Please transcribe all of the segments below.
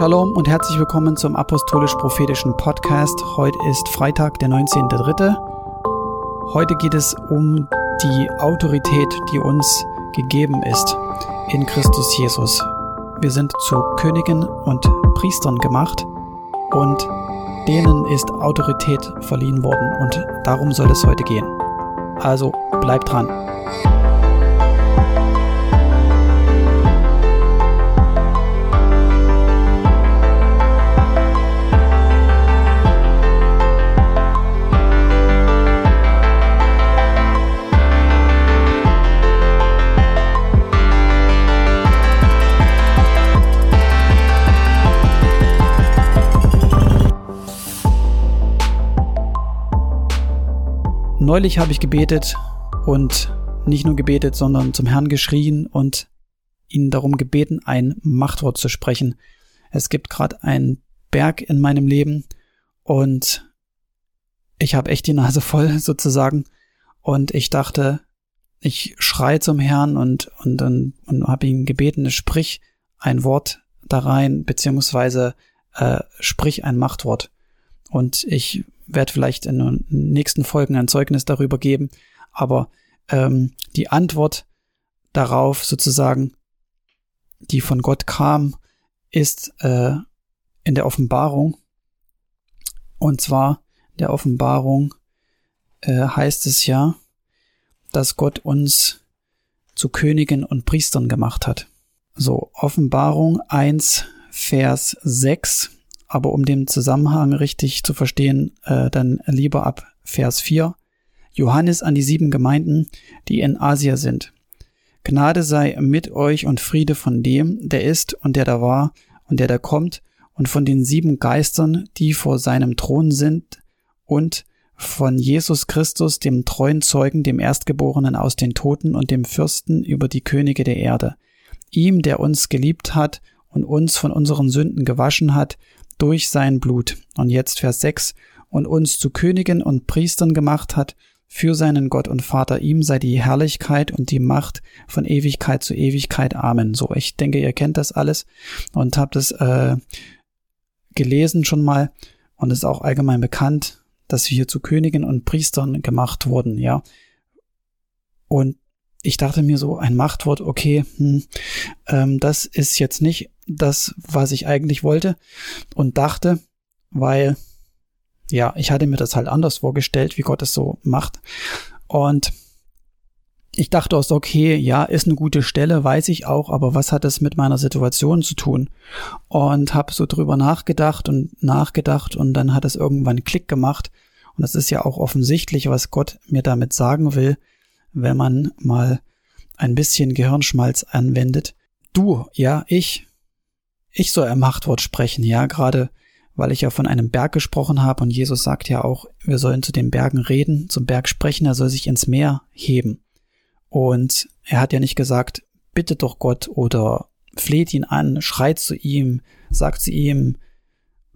Shalom und herzlich willkommen zum Apostolisch-Prophetischen Podcast. Heute ist Freitag, der 19.3. Heute geht es um die Autorität, die uns gegeben ist in Christus Jesus. Wir sind zu Königen und Priestern gemacht und denen ist Autorität verliehen worden und darum soll es heute gehen. Also bleibt dran. Neulich habe ich gebetet und nicht nur gebetet, sondern zum Herrn geschrien und ihn darum gebeten, ein Machtwort zu sprechen. Es gibt gerade einen Berg in meinem Leben und ich habe echt die Nase voll sozusagen und ich dachte, ich schrei zum Herrn und und und, und habe ihn gebeten, sprich ein Wort da rein beziehungsweise äh, sprich ein Machtwort. Und ich werde vielleicht in den nächsten Folgen ein Zeugnis darüber geben, aber ähm, die Antwort darauf sozusagen, die von Gott kam, ist äh, in der Offenbarung. Und zwar der Offenbarung äh, heißt es ja, dass Gott uns zu Königen und Priestern gemacht hat. So, Offenbarung 1, Vers 6 aber um den Zusammenhang richtig zu verstehen, äh, dann lieber ab Vers 4. Johannes an die sieben Gemeinden, die in Asia sind. Gnade sei mit euch und Friede von dem, der ist und der da war und der da kommt, und von den sieben Geistern, die vor seinem Thron sind, und von Jesus Christus, dem treuen Zeugen, dem Erstgeborenen aus den Toten und dem Fürsten über die Könige der Erde. Ihm, der uns geliebt hat und uns von unseren Sünden gewaschen hat durch sein Blut. Und jetzt Vers 6, und uns zu Königen und Priestern gemacht hat, für seinen Gott und Vater, ihm sei die Herrlichkeit und die Macht von Ewigkeit zu Ewigkeit. Amen. So, ich denke, ihr kennt das alles und habt es äh, gelesen schon mal und ist auch allgemein bekannt, dass wir hier zu Königen und Priestern gemacht wurden, ja. Und ich dachte mir so, ein Machtwort, okay, hm, ähm, das ist jetzt nicht das, was ich eigentlich wollte und dachte, weil, ja, ich hatte mir das halt anders vorgestellt, wie Gott es so macht. Und ich dachte auch so, okay, ja, ist eine gute Stelle, weiß ich auch, aber was hat das mit meiner Situation zu tun? Und habe so drüber nachgedacht und nachgedacht und dann hat es irgendwann Klick gemacht. Und das ist ja auch offensichtlich, was Gott mir damit sagen will, wenn man mal ein bisschen Gehirnschmalz anwendet. Du, ja, ich, ich soll ein Machtwort sprechen, ja, gerade weil ich ja von einem Berg gesprochen habe und Jesus sagt ja auch, wir sollen zu den Bergen reden, zum Berg sprechen, er soll sich ins Meer heben. Und er hat ja nicht gesagt, bitte doch Gott oder fleht ihn an, schreit zu ihm, sagt zu ihm,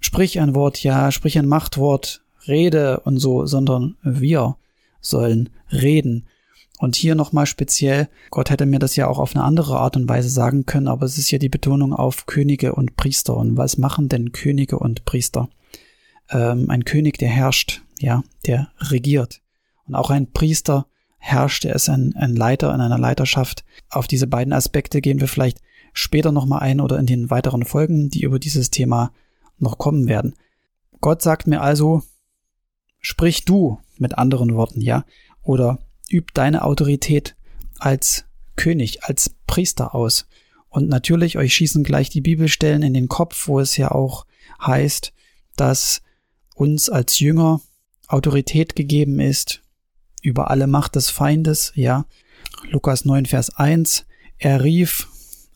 sprich ein Wort, ja, sprich ein Machtwort, rede und so, sondern wir sollen reden. Und hier nochmal speziell, Gott hätte mir das ja auch auf eine andere Art und Weise sagen können, aber es ist ja die Betonung auf Könige und Priester. Und was machen denn Könige und Priester? Ähm, ein König, der herrscht, ja, der regiert. Und auch ein Priester herrscht, er ist ein, ein Leiter in einer Leiterschaft. Auf diese beiden Aspekte gehen wir vielleicht später nochmal ein oder in den weiteren Folgen, die über dieses Thema noch kommen werden. Gott sagt mir also, sprich du mit anderen Worten, ja, oder üb deine Autorität als König, als Priester aus. Und natürlich, euch schießen gleich die Bibelstellen in den Kopf, wo es ja auch heißt, dass uns als Jünger Autorität gegeben ist über alle Macht des Feindes, ja. Lukas 9, Vers 1. Er rief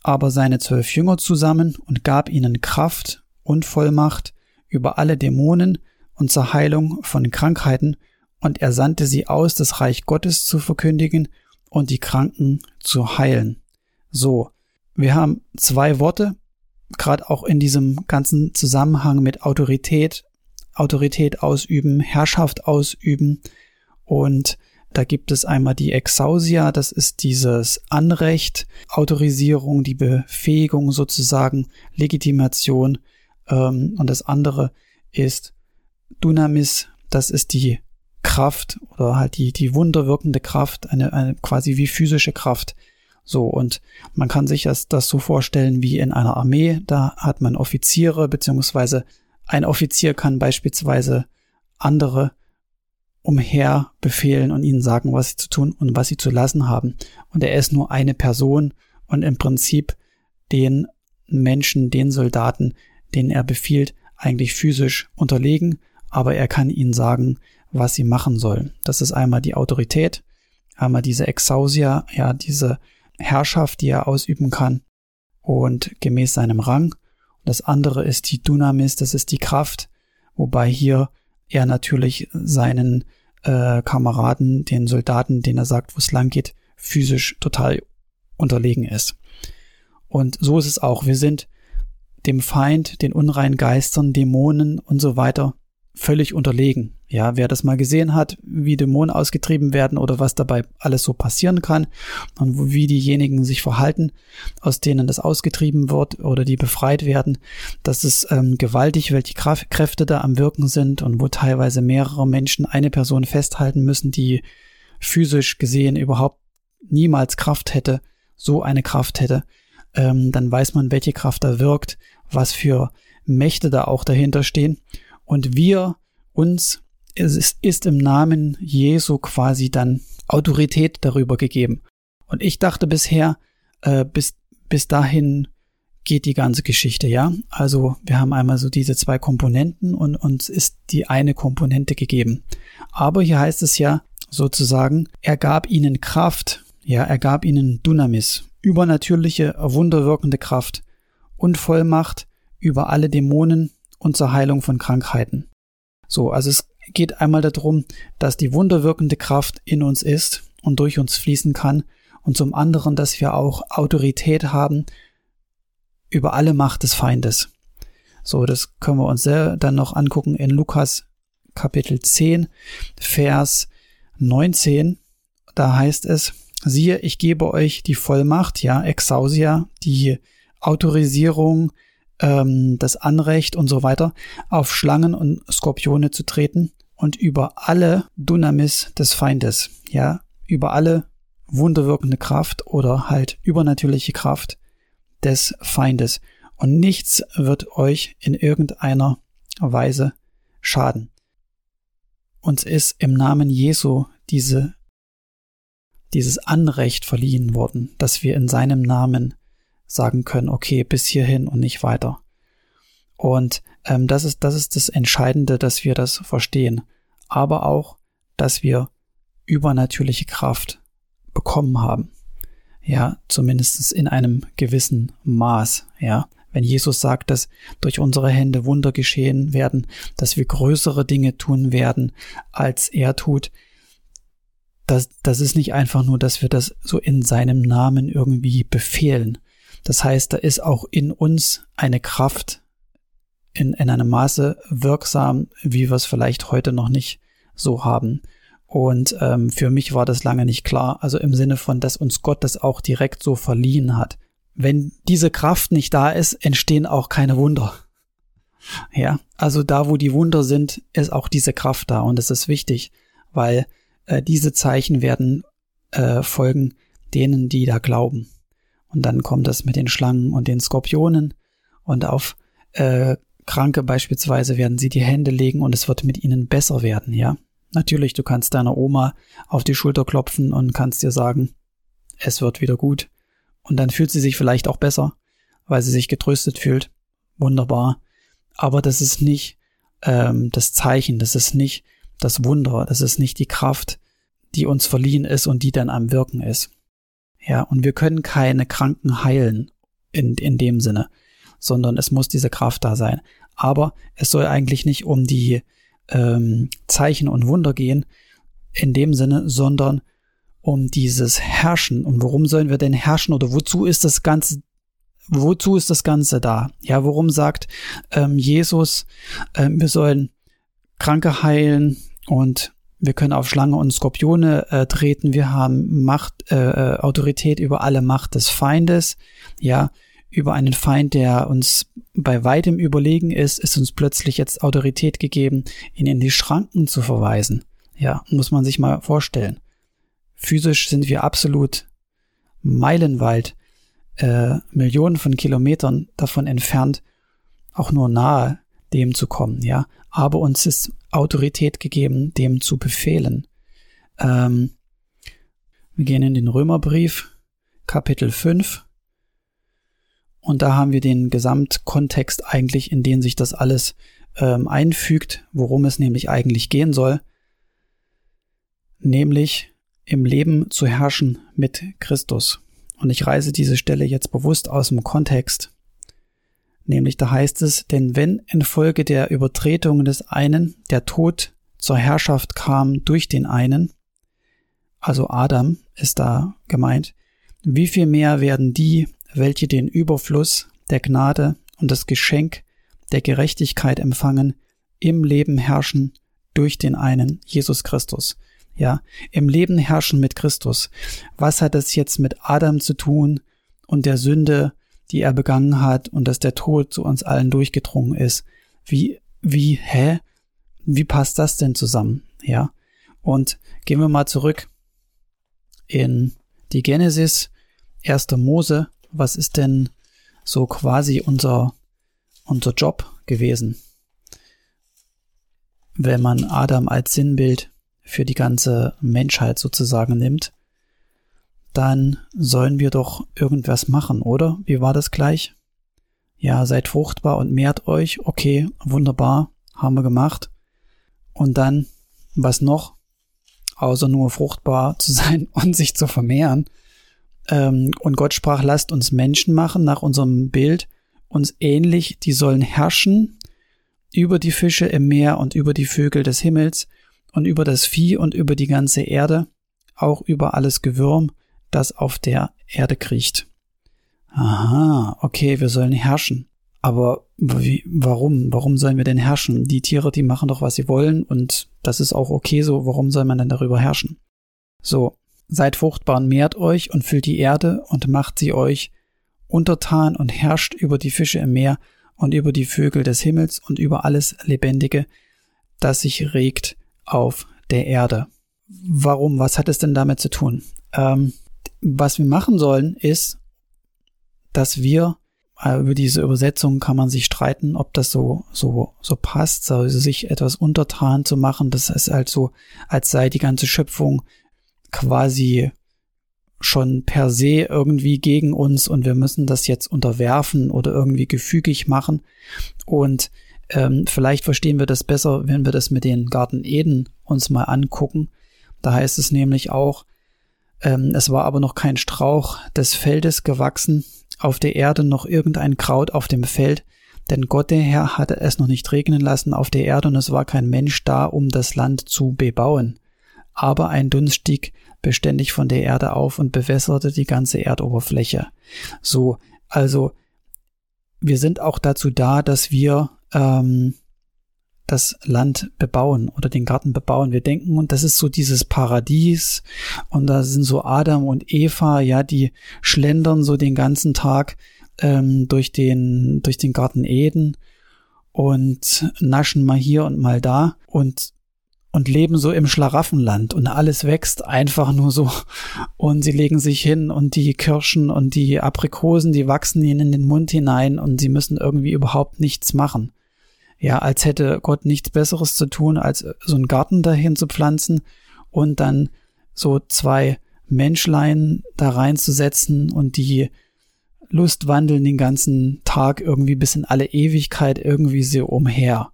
aber seine zwölf Jünger zusammen und gab ihnen Kraft und Vollmacht über alle Dämonen und zur Heilung von Krankheiten und er sandte sie aus, das Reich Gottes zu verkündigen und die Kranken zu heilen. So, wir haben zwei Worte, gerade auch in diesem ganzen Zusammenhang mit Autorität, Autorität ausüben, Herrschaft ausüben und Da gibt es einmal die Exausia, das ist dieses Anrecht, Autorisierung, die Befähigung sozusagen, Legitimation. Ähm, und das andere ist Dunamis, das ist die Kraft oder halt die, die wunderwirkende Kraft, eine, eine quasi wie physische Kraft. So, und man kann sich das, das so vorstellen wie in einer Armee. Da hat man Offiziere, beziehungsweise ein Offizier kann beispielsweise andere umher befehlen und ihnen sagen, was sie zu tun und was sie zu lassen haben. Und er ist nur eine Person und im Prinzip den Menschen, den Soldaten, denen er befiehlt, eigentlich physisch unterlegen, aber er kann ihnen sagen, was sie machen sollen. Das ist einmal die Autorität, einmal diese Exausia, ja, diese Herrschaft, die er ausüben kann und gemäß seinem Rang. Das andere ist die Dunamis, das ist die Kraft, wobei hier er natürlich seinen äh, Kameraden, den Soldaten, denen er sagt, wo es lang geht, physisch total unterlegen ist. Und so ist es auch. Wir sind dem Feind, den unreinen Geistern, Dämonen und so weiter völlig unterlegen. Ja, wer das mal gesehen hat, wie Dämonen ausgetrieben werden oder was dabei alles so passieren kann und wie diejenigen sich verhalten, aus denen das ausgetrieben wird oder die befreit werden, das ist ähm, gewaltig, welche Kräfte da am Wirken sind und wo teilweise mehrere Menschen eine Person festhalten müssen, die physisch gesehen überhaupt niemals Kraft hätte, so eine Kraft hätte, ähm, dann weiß man, welche Kraft da wirkt, was für Mächte da auch dahinter stehen. Und wir uns es ist, ist im Namen Jesu quasi dann Autorität darüber gegeben. Und ich dachte bisher, äh, bis, bis dahin geht die ganze Geschichte, ja. Also wir haben einmal so diese zwei Komponenten und uns ist die eine Komponente gegeben. Aber hier heißt es ja sozusagen, er gab ihnen Kraft, ja, er gab ihnen Dunamis, übernatürliche, wunderwirkende Kraft und Vollmacht über alle Dämonen und zur Heilung von Krankheiten. So, also es geht einmal darum, dass die wunderwirkende Kraft in uns ist und durch uns fließen kann und zum anderen, dass wir auch Autorität haben über alle Macht des Feindes. So, das können wir uns dann noch angucken in Lukas Kapitel 10, Vers 19. Da heißt es, siehe, ich gebe euch die Vollmacht, ja, Exausia, die Autorisierung, ähm, das Anrecht und so weiter, auf Schlangen und Skorpione zu treten und über alle Dunamis des Feindes, ja, über alle wunderwirkende Kraft oder halt übernatürliche Kraft des Feindes. Und nichts wird euch in irgendeiner Weise schaden. Uns ist im Namen Jesu diese, dieses Anrecht verliehen worden, dass wir in seinem Namen sagen können, okay, bis hierhin und nicht weiter. Und ähm, das, ist, das ist das Entscheidende, dass wir das verstehen. Aber auch, dass wir übernatürliche Kraft bekommen haben. Ja, zumindest in einem gewissen Maß. Ja, wenn Jesus sagt, dass durch unsere Hände Wunder geschehen werden, dass wir größere Dinge tun werden, als er tut, das, das ist nicht einfach nur, dass wir das so in seinem Namen irgendwie befehlen. Das heißt, da ist auch in uns eine Kraft, in, in einem Maße wirksam, wie wir es vielleicht heute noch nicht so haben. Und ähm, für mich war das lange nicht klar. Also im Sinne von, dass uns Gott das auch direkt so verliehen hat. Wenn diese Kraft nicht da ist, entstehen auch keine Wunder. Ja, also da, wo die Wunder sind, ist auch diese Kraft da. Und das ist wichtig, weil äh, diese Zeichen werden äh, folgen denen, die da glauben. Und dann kommt es mit den Schlangen und den Skorpionen und auf äh, Kranke beispielsweise werden sie die Hände legen und es wird mit ihnen besser werden, ja. Natürlich, du kannst deiner Oma auf die Schulter klopfen und kannst dir sagen, es wird wieder gut. Und dann fühlt sie sich vielleicht auch besser, weil sie sich getröstet fühlt. Wunderbar. Aber das ist nicht ähm, das Zeichen, das ist nicht das Wunder, das ist nicht die Kraft, die uns verliehen ist und die dann am Wirken ist. Ja, und wir können keine Kranken heilen in, in dem Sinne sondern es muss diese Kraft da sein. Aber es soll eigentlich nicht um die ähm, Zeichen und Wunder gehen in dem Sinne, sondern um dieses Herrschen. Und warum sollen wir denn herrschen oder wozu ist das Ganze wozu ist das Ganze da? Ja, warum sagt ähm, Jesus, ähm, wir sollen Kranke heilen und wir können auf Schlange und Skorpione äh, treten, wir haben Macht, äh, äh, Autorität über alle Macht des Feindes, ja, über einen Feind, der uns bei weitem überlegen ist, ist uns plötzlich jetzt Autorität gegeben, ihn in die Schranken zu verweisen. Ja, muss man sich mal vorstellen. Physisch sind wir absolut meilenweit, äh, Millionen von Kilometern davon entfernt, auch nur nahe dem zu kommen, ja. Aber uns ist Autorität gegeben, dem zu befehlen. Ähm, wir gehen in den Römerbrief, Kapitel 5. Und da haben wir den Gesamtkontext eigentlich, in den sich das alles ähm, einfügt, worum es nämlich eigentlich gehen soll. Nämlich im Leben zu herrschen mit Christus. Und ich reise diese Stelle jetzt bewusst aus dem Kontext, Nämlich da heißt es, denn wenn infolge der Übertretung des einen der Tod zur Herrschaft kam durch den einen, also Adam ist da gemeint, wie viel mehr werden die, welche den Überfluss der Gnade und das Geschenk der Gerechtigkeit empfangen, im Leben herrschen durch den einen, Jesus Christus. Ja, im Leben herrschen mit Christus. Was hat das jetzt mit Adam zu tun und der Sünde die er begangen hat und dass der Tod zu uns allen durchgedrungen ist. Wie, wie, hä? Wie passt das denn zusammen? Ja. Und gehen wir mal zurück in die Genesis, 1. Mose. Was ist denn so quasi unser, unser Job gewesen? Wenn man Adam als Sinnbild für die ganze Menschheit sozusagen nimmt, dann sollen wir doch irgendwas machen, oder? Wie war das gleich? Ja, seid fruchtbar und mehrt euch. Okay, wunderbar, haben wir gemacht. Und dann, was noch? Außer nur fruchtbar zu sein und sich zu vermehren. Ähm, und Gott sprach, lasst uns Menschen machen nach unserem Bild, uns ähnlich, die sollen herrschen über die Fische im Meer und über die Vögel des Himmels und über das Vieh und über die ganze Erde, auch über alles Gewürm das auf der Erde kriecht. Aha, okay, wir sollen herrschen. Aber wie, warum? Warum sollen wir denn herrschen? Die Tiere, die machen doch, was sie wollen und das ist auch okay so. Warum soll man denn darüber herrschen? So, seid fruchtbar und mehrt euch und füllt die Erde und macht sie euch untertan und herrscht über die Fische im Meer und über die Vögel des Himmels und über alles Lebendige, das sich regt auf der Erde. Warum? Was hat es denn damit zu tun? Ähm, was wir machen sollen, ist, dass wir äh, über diese Übersetzung kann man sich streiten, ob das so so so passt, also sich etwas untertan zu machen. Das ist halt so, als sei die ganze Schöpfung quasi schon per se irgendwie gegen uns und wir müssen das jetzt unterwerfen oder irgendwie gefügig machen. Und ähm, vielleicht verstehen wir das besser, wenn wir das mit den Garten Eden uns mal angucken. Da heißt es nämlich auch, ähm, es war aber noch kein Strauch des Feldes gewachsen, auf der Erde noch irgendein Kraut auf dem Feld, denn Gott der Herr hatte es noch nicht regnen lassen auf der Erde und es war kein Mensch da, um das Land zu bebauen. Aber ein Dunst stieg beständig von der Erde auf und bewässerte die ganze Erdoberfläche. So, also wir sind auch dazu da, dass wir ähm, das Land bebauen oder den Garten bebauen. Wir denken, und das ist so dieses Paradies. Und da sind so Adam und Eva, ja, die schlendern so den ganzen Tag ähm, durch den durch den Garten Eden und naschen mal hier und mal da und und leben so im Schlaraffenland. Und alles wächst einfach nur so. Und sie legen sich hin und die Kirschen und die Aprikosen, die wachsen ihnen in den Mund hinein und sie müssen irgendwie überhaupt nichts machen ja, als hätte Gott nichts Besseres zu tun, als so einen Garten dahin zu pflanzen und dann so zwei Menschlein da reinzusetzen und die Lust wandeln den ganzen Tag irgendwie bis in alle Ewigkeit irgendwie so umher.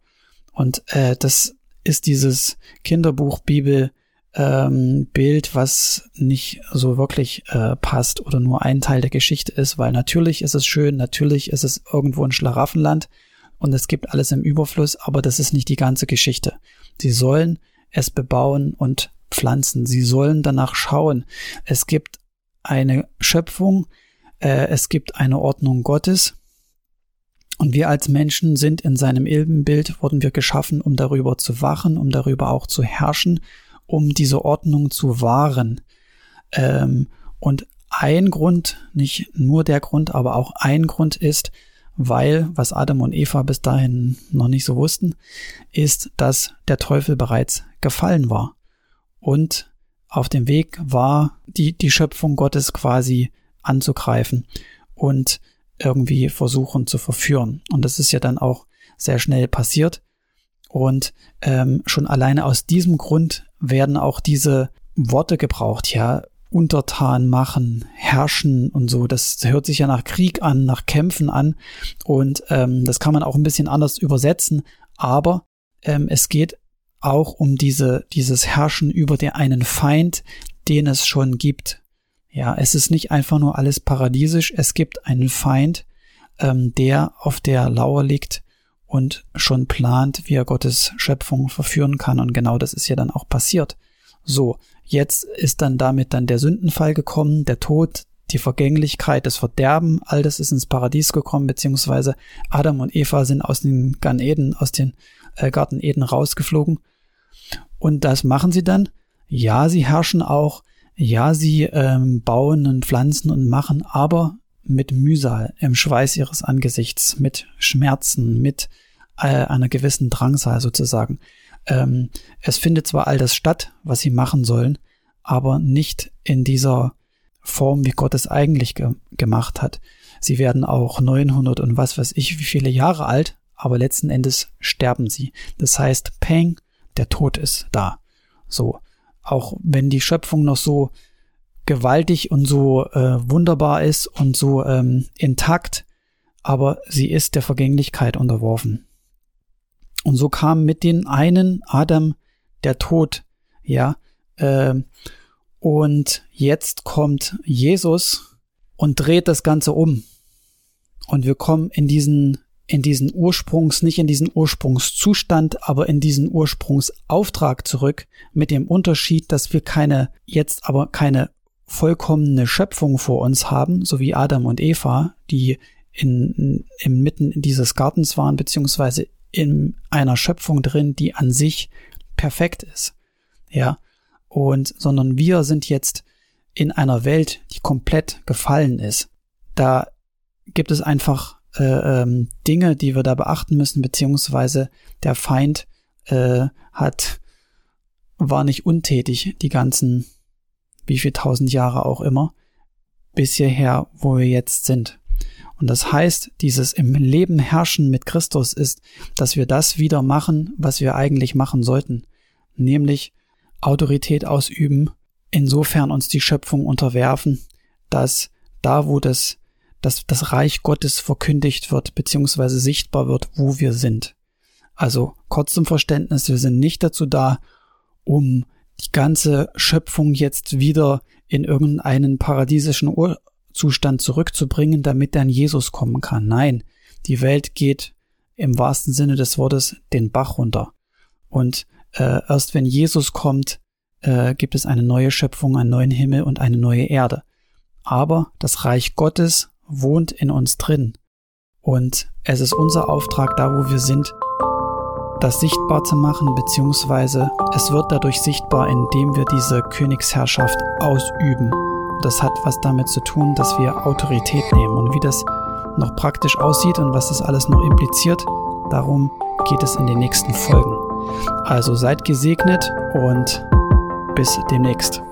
Und äh, das ist dieses Kinderbuch Bibel ähm, Bild, was nicht so wirklich äh, passt oder nur ein Teil der Geschichte ist, weil natürlich ist es schön, natürlich ist es irgendwo ein Schlaraffenland, und es gibt alles im Überfluss, aber das ist nicht die ganze Geschichte. Sie sollen es bebauen und pflanzen. Sie sollen danach schauen. Es gibt eine Schöpfung, äh, es gibt eine Ordnung Gottes. Und wir als Menschen sind in seinem Ebenbild, wurden wir geschaffen, um darüber zu wachen, um darüber auch zu herrschen um diese Ordnung zu wahren. Ähm, und ein Grund, nicht nur der Grund, aber auch ein Grund ist, weil, was Adam und Eva bis dahin noch nicht so wussten, ist, dass der Teufel bereits gefallen war und auf dem Weg war, die, die Schöpfung Gottes quasi anzugreifen und irgendwie versuchen zu verführen. Und das ist ja dann auch sehr schnell passiert. Und ähm, schon alleine aus diesem Grund werden auch diese Worte gebraucht, ja, untertan machen, herrschen und so. Das hört sich ja nach Krieg an, nach Kämpfen an. Und ähm, das kann man auch ein bisschen anders übersetzen. Aber ähm, es geht auch um diese, dieses Herrschen über den einen Feind, den es schon gibt. Ja, es ist nicht einfach nur alles paradiesisch. Es gibt einen Feind, ähm, der auf der Lauer liegt und schon plant, wie er Gottes Schöpfung verführen kann. Und genau das ist ja dann auch passiert. So, jetzt ist dann damit dann der Sündenfall gekommen, der Tod, die Vergänglichkeit, das Verderben, all das ist ins Paradies gekommen, beziehungsweise Adam und Eva sind aus den Garten Eden, aus den äh, Garten Eden rausgeflogen. Und das machen sie dann. Ja, sie herrschen auch. Ja, sie ähm, bauen und pflanzen und machen, aber mit Mühsal, im Schweiß ihres Angesichts, mit Schmerzen, mit äh, einer gewissen Drangsal sozusagen. Ähm, es findet zwar all das statt, was sie machen sollen, aber nicht in dieser Form, wie Gott es eigentlich ge gemacht hat. Sie werden auch 900 und was weiß ich wie viele Jahre alt, aber letzten Endes sterben sie. Das heißt, Peng, der Tod ist da. So, auch wenn die Schöpfung noch so gewaltig und so äh, wunderbar ist und so ähm, intakt, aber sie ist der Vergänglichkeit unterworfen. Und so kam mit den einen Adam der Tod, ja, äh, und jetzt kommt Jesus und dreht das Ganze um. Und wir kommen in diesen, in diesen Ursprungs, nicht in diesen Ursprungszustand, aber in diesen Ursprungsauftrag zurück, mit dem Unterschied, dass wir keine, jetzt aber keine vollkommene Schöpfung vor uns haben, so wie Adam und Eva, die in, in, mitten dieses Gartens waren, beziehungsweise in einer Schöpfung drin, die an sich perfekt ist. Ja. Und, sondern wir sind jetzt in einer Welt, die komplett gefallen ist. Da gibt es einfach äh, ähm, Dinge, die wir da beachten müssen, beziehungsweise der Feind äh, hat, war nicht untätig die ganzen wie viel tausend Jahre auch immer, bis hierher, wo wir jetzt sind. Und das heißt, dieses im Leben herrschen mit Christus ist, dass wir das wieder machen, was wir eigentlich machen sollten, nämlich Autorität ausüben, insofern uns die Schöpfung unterwerfen, dass da, wo das, dass das Reich Gottes verkündigt wird, beziehungsweise sichtbar wird, wo wir sind. Also kurz zum Verständnis, wir sind nicht dazu da, um die ganze Schöpfung jetzt wieder in irgendeinen paradiesischen Urzustand zurückzubringen, damit dann Jesus kommen kann. Nein, die Welt geht im wahrsten Sinne des Wortes den Bach runter. Und äh, erst wenn Jesus kommt, äh, gibt es eine neue Schöpfung, einen neuen Himmel und eine neue Erde. Aber das Reich Gottes wohnt in uns drin. Und es ist unser Auftrag, da wo wir sind, das sichtbar zu machen, beziehungsweise es wird dadurch sichtbar, indem wir diese Königsherrschaft ausüben. Das hat was damit zu tun, dass wir Autorität nehmen und wie das noch praktisch aussieht und was das alles noch impliziert, darum geht es in den nächsten Folgen. Also seid gesegnet und bis demnächst.